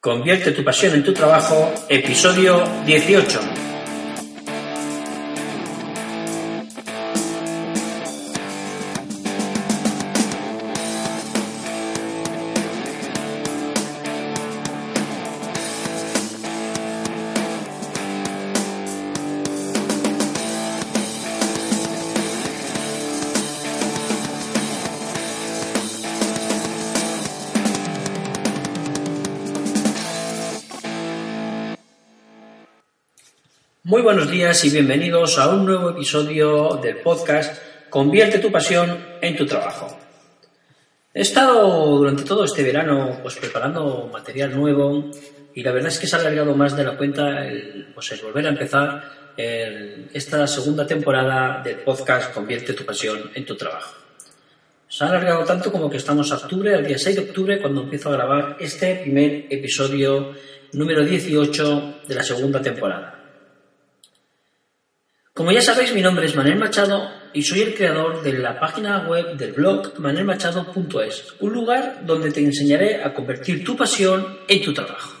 Convierte tu pasión en tu trabajo, episodio 18. Muy buenos días y bienvenidos a un nuevo episodio del podcast Convierte tu pasión en tu trabajo. He estado durante todo este verano pues preparando material nuevo y la verdad es que se ha alargado más de la cuenta el, pues, volver a empezar esta segunda temporada del podcast Convierte tu pasión en tu trabajo. Se ha alargado tanto como que estamos a octubre, al día 6 de octubre, cuando empiezo a grabar este primer episodio número 18 de la segunda temporada. Como ya sabéis, mi nombre es Manuel Machado y soy el creador de la página web del blog manuelmachado.es, un lugar donde te enseñaré a convertir tu pasión en tu trabajo.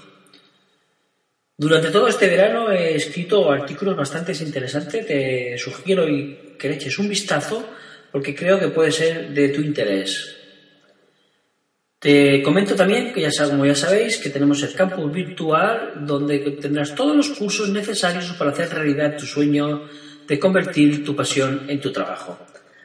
Durante todo este verano he escrito artículos bastante interesantes, te sugiero que le eches un vistazo porque creo que puede ser de tu interés. Te comento también que ya como ya sabéis que tenemos el campus virtual donde tendrás todos los cursos necesarios para hacer realidad tu sueño de convertir tu pasión en tu trabajo.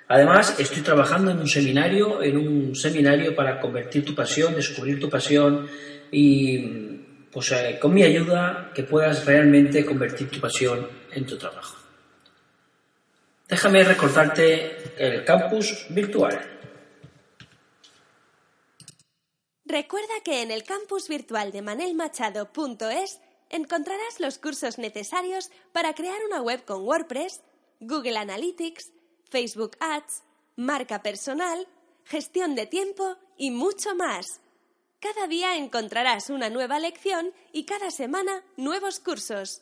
Además, estoy trabajando en un seminario, en un seminario para convertir tu pasión, descubrir tu pasión y pues eh, con mi ayuda que puedas realmente convertir tu pasión en tu trabajo. Déjame recordarte el campus virtual. Recuerda que en el campus virtual de manelmachado.es encontrarás los cursos necesarios para crear una web con WordPress, Google Analytics, Facebook Ads, marca personal, gestión de tiempo y mucho más. Cada día encontrarás una nueva lección y cada semana nuevos cursos.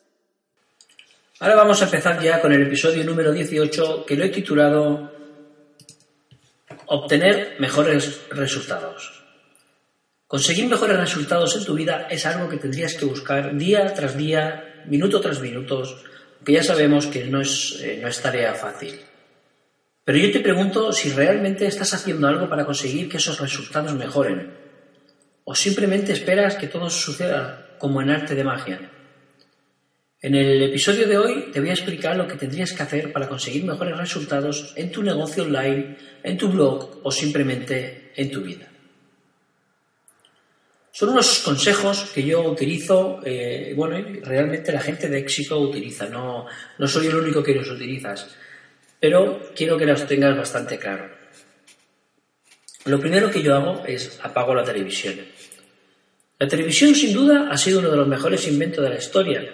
Ahora vamos a empezar ya con el episodio número 18 que lo he titulado Obtener mejores resultados. Conseguir mejores resultados en tu vida es algo que tendrías que buscar día tras día, minuto tras minuto, que ya sabemos que no es, eh, no es tarea fácil. Pero yo te pregunto si realmente estás haciendo algo para conseguir que esos resultados mejoren. O simplemente esperas que todo suceda como en arte de magia. En el episodio de hoy te voy a explicar lo que tendrías que hacer para conseguir mejores resultados en tu negocio online, en tu blog o simplemente en tu vida. Son unos consejos que yo utilizo, eh, bueno, realmente la gente de éxito utiliza, no, no soy el único que los utilizas, pero quiero que los tengas bastante claro. Lo primero que yo hago es apago la televisión. La televisión sin duda ha sido uno de los mejores inventos de la historia,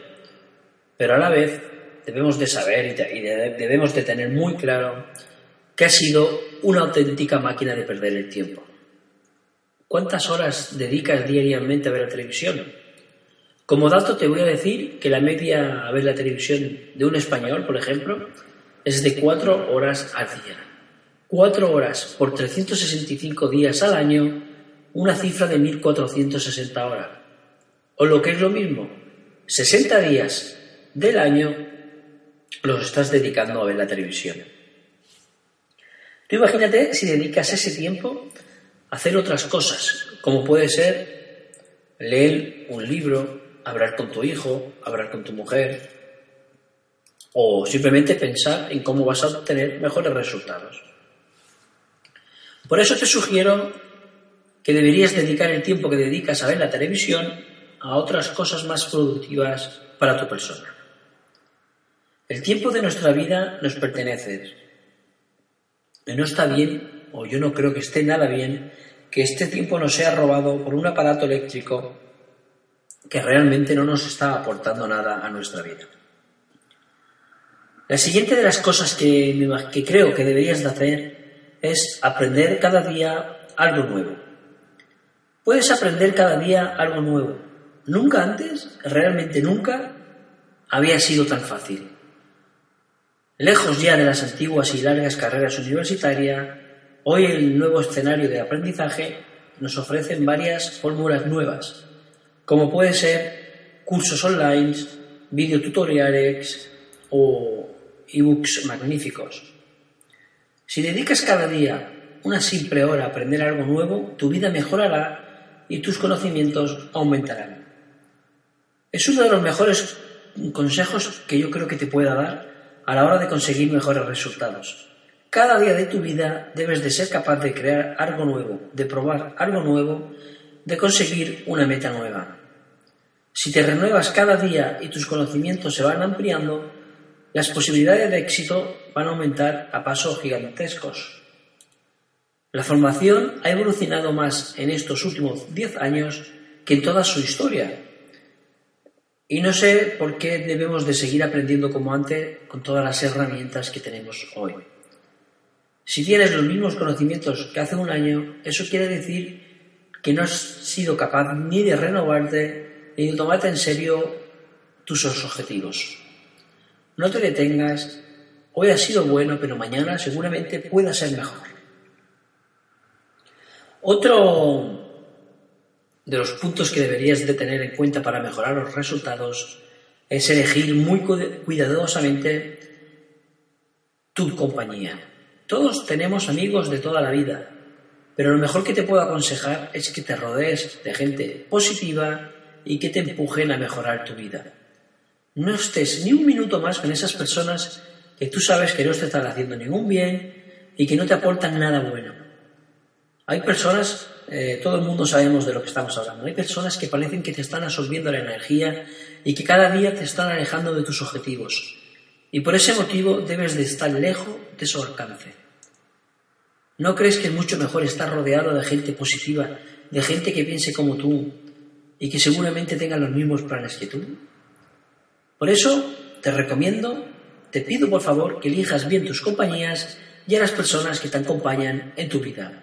pero a la vez debemos de saber y debemos de tener muy claro que ha sido una auténtica máquina de perder el tiempo. ¿Cuántas horas dedicas diariamente a ver la televisión? Como dato te voy a decir que la media a ver la televisión de un español, por ejemplo, es de cuatro horas al día. Cuatro horas por 365 días al año, una cifra de 1.460 horas. O lo que es lo mismo, 60 días del año los estás dedicando a ver la televisión. Tú imagínate si dedicas ese tiempo hacer otras cosas, como puede ser leer un libro, hablar con tu hijo, hablar con tu mujer, o simplemente pensar en cómo vas a obtener mejores resultados. Por eso te sugiero que deberías dedicar el tiempo que dedicas a ver la televisión a otras cosas más productivas para tu persona. El tiempo de nuestra vida nos pertenece. Y no está bien o yo no creo que esté nada bien, que este tiempo nos sea robado por un aparato eléctrico que realmente no nos está aportando nada a nuestra vida. La siguiente de las cosas que, creo que deberías de hacer es aprender cada día algo nuevo. Puedes aprender cada día algo nuevo. Nunca antes, realmente nunca, había sido tan fácil. Lejos ya de las antiguas y largas carreras universitarias, Hoy el nuevo escenario de aprendizaje nos ofrece varias fórmulas nuevas, como puede ser cursos online, videotutoriales o ebooks magníficos. Si dedicas cada día una simple hora a aprender algo nuevo, tu vida mejorará y tus conocimientos aumentarán. Es uno de los mejores consejos que yo creo que te pueda dar a la hora de conseguir mejores resultados. Cada día de tu vida debes de ser capaz de crear algo nuevo, de probar algo nuevo, de conseguir una meta nueva. Si te renuevas cada día y tus conocimientos se van ampliando, las posibilidades de éxito van a aumentar a pasos gigantescos. La formación ha evolucionado más en estos últimos 10 años que en toda su historia. Y no sé por qué debemos de seguir aprendiendo como antes con todas las herramientas que tenemos hoy. Si tienes los mismos conocimientos que hace un año, eso quiere decir que no has sido capaz ni de renovarte ni de tomarte en serio tus objetivos. No te detengas, hoy ha sido bueno, pero mañana seguramente pueda ser mejor. Otro de los puntos que deberías de tener en cuenta para mejorar los resultados es elegir muy cuidadosamente tu compañía. Todos tenemos amigos de toda la vida, pero lo mejor que te puedo aconsejar es que te rodees de gente positiva y que te empujen a mejorar tu vida. No estés ni un minuto más con esas personas que tú sabes que no te están haciendo ningún bien y que no te aportan nada bueno. Hay personas, eh, todo el mundo sabemos de lo que estamos hablando, hay personas que parecen que te están absorbiendo la energía y que cada día te están alejando de tus objetivos. Y por ese motivo debes de estar lejos de su alcance. ¿No crees que es mucho mejor estar rodeado de gente positiva, de gente que piense como tú y que seguramente tenga los mismos planes que tú? Por eso te recomiendo, te pido por favor que elijas bien tus compañías y a las personas que te acompañan en tu vida.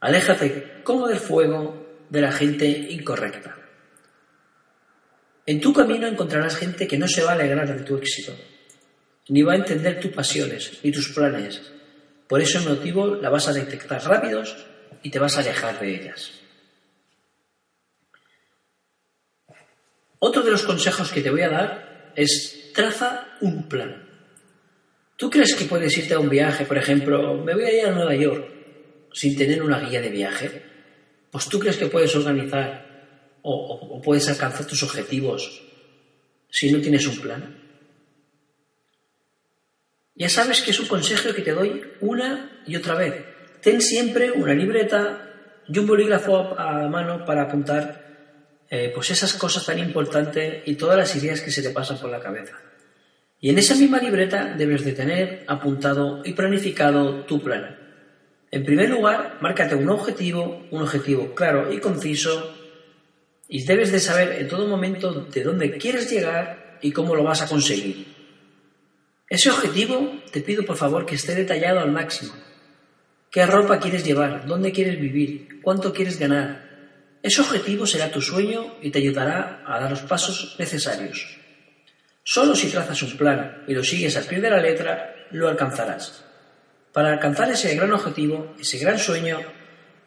Aléjate como del fuego de la gente incorrecta. En tu camino encontrarás gente que no se va a alegrar de tu éxito, ni va a entender tus pasiones ni tus planes. Por ese motivo la vas a detectar rápidos y te vas a alejar de ellas. Otro de los consejos que te voy a dar es traza un plan. ¿Tú crees que puedes irte a un viaje, por ejemplo, me voy a ir a Nueva York sin tener una guía de viaje, pues tú crees que puedes organizar o, puedes alcanzar tus objetivos si no tienes un plan. Ya sabes que es un consejo que te doy una y otra vez. Ten siempre una libreta y un bolígrafo a mano para apuntar eh, pues esas cosas tan importantes y todas las ideas que se te pasan por la cabeza. Y en esa misma libreta debes de tener apuntado y planificado tu plan. En primer lugar, márcate un objetivo, un objetivo claro y conciso, y debes de saber en todo momento de dónde quieres llegar y cómo lo vas a conseguir. Ese objetivo te pido por favor que esté detallado al máximo. ¿Qué ropa quieres llevar? ¿Dónde quieres vivir? ¿Cuánto quieres ganar? Ese objetivo será tu sueño y te ayudará a dar los pasos necesarios. Solo si trazas un plan y lo sigues al pie de la letra, lo alcanzarás. Para alcanzar ese gran objetivo, ese gran sueño,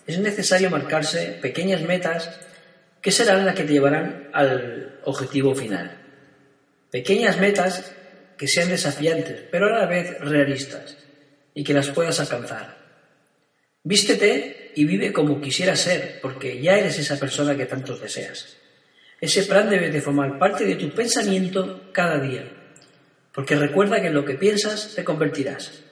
es necesario marcarse pequeñas metas que serán las que te llevarán al objetivo final. Pequeñas metas que sean desafiantes, pero a la vez realistas y que las puedas alcanzar. Vístete y vive como quisieras ser, porque ya eres esa persona que tanto deseas. Ese plan debe de formar parte de tu pensamiento cada día, porque recuerda que en lo que piensas te convertirás.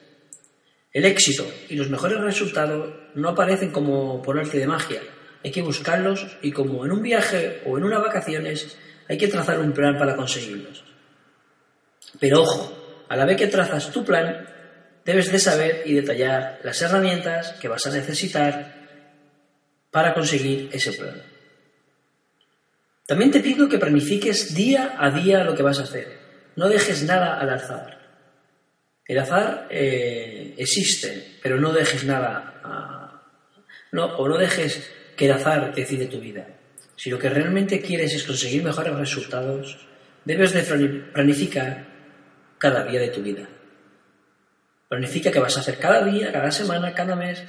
El éxito y los mejores resultados no aparecen como por arte de magia. Hay que buscarlos y como en un viaje o en unas vacaciones hay que trazar un plan para conseguirlos. Pero ojo, a la vez que trazas tu plan, debes de saber y detallar las herramientas que vas a necesitar para conseguir ese plan. También te pido que planifiques día a día lo que vas a hacer. No dejes nada al azar. El azar eh, existe, pero no dejes nada no, o no dejes que el azar decide tu vida. Si lo que realmente quieres es conseguir mejores resultados, debes de planificar cada día de tu vida. Planifica qué vas a hacer cada día, cada semana, cada mes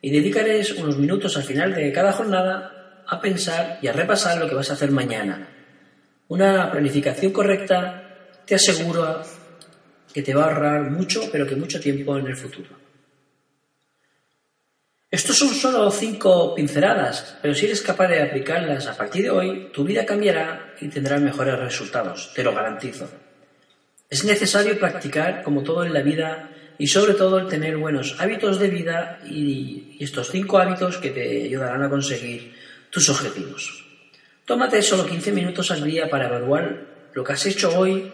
y dedicarés unos minutos al final de cada jornada a pensar y a repasar lo que vas a hacer mañana. Una planificación correcta te asegura que te va a ahorrar mucho, pero que mucho tiempo en el futuro. Estos son solo cinco pinceladas, pero si eres capaz de aplicarlas a partir de hoy, tu vida cambiará y tendrás mejores resultados, te lo garantizo. Es necesario practicar, como todo en la vida, y sobre todo el tener buenos hábitos de vida y, estos cinco hábitos que te ayudarán a conseguir tus objetivos. Tómate solo 15 minutos al día para evaluar lo que has hecho hoy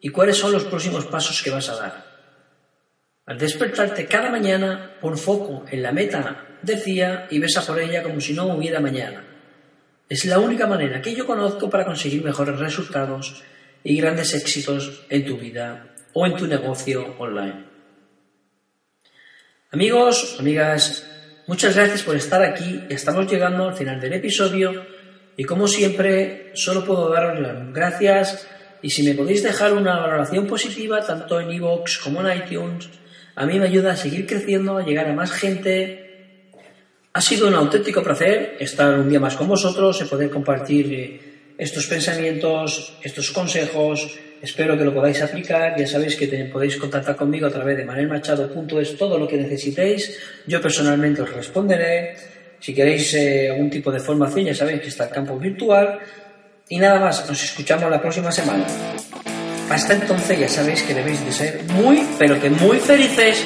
y cuáles son los próximos pasos que vas a dar. Al despertarte cada mañana, pon foco en la meta del día y besa por ella como si no hubiera mañana. Es la única manera que yo conozco para conseguir mejores resultados y grandes éxitos en tu vida o en tu negocio online. Amigos, amigas, muchas gracias por estar aquí. Estamos llegando al final del episodio y como siempre solo puedo daros las gracias y si me podéis dejar una valoración positiva tanto en iVoox como en iTunes, a mí me ayuda a seguir creciendo, a llegar a más gente. Ha sido un auténtico placer estar un día más con vosotros y poder compartir eh, estos pensamientos, estos consejos. Espero que lo podáis aplicar. Ya sabéis que podéis contactar conmigo a través de manelmachado.es todo lo que necesitéis. Yo personalmente os responderé. Si queréis eh, algún tipo de formación, ya sabéis que está el campo virtual. Y nada más, nos escuchamos la próxima semana. Hasta entonces ya sabéis que debéis de ser muy, pero que muy felices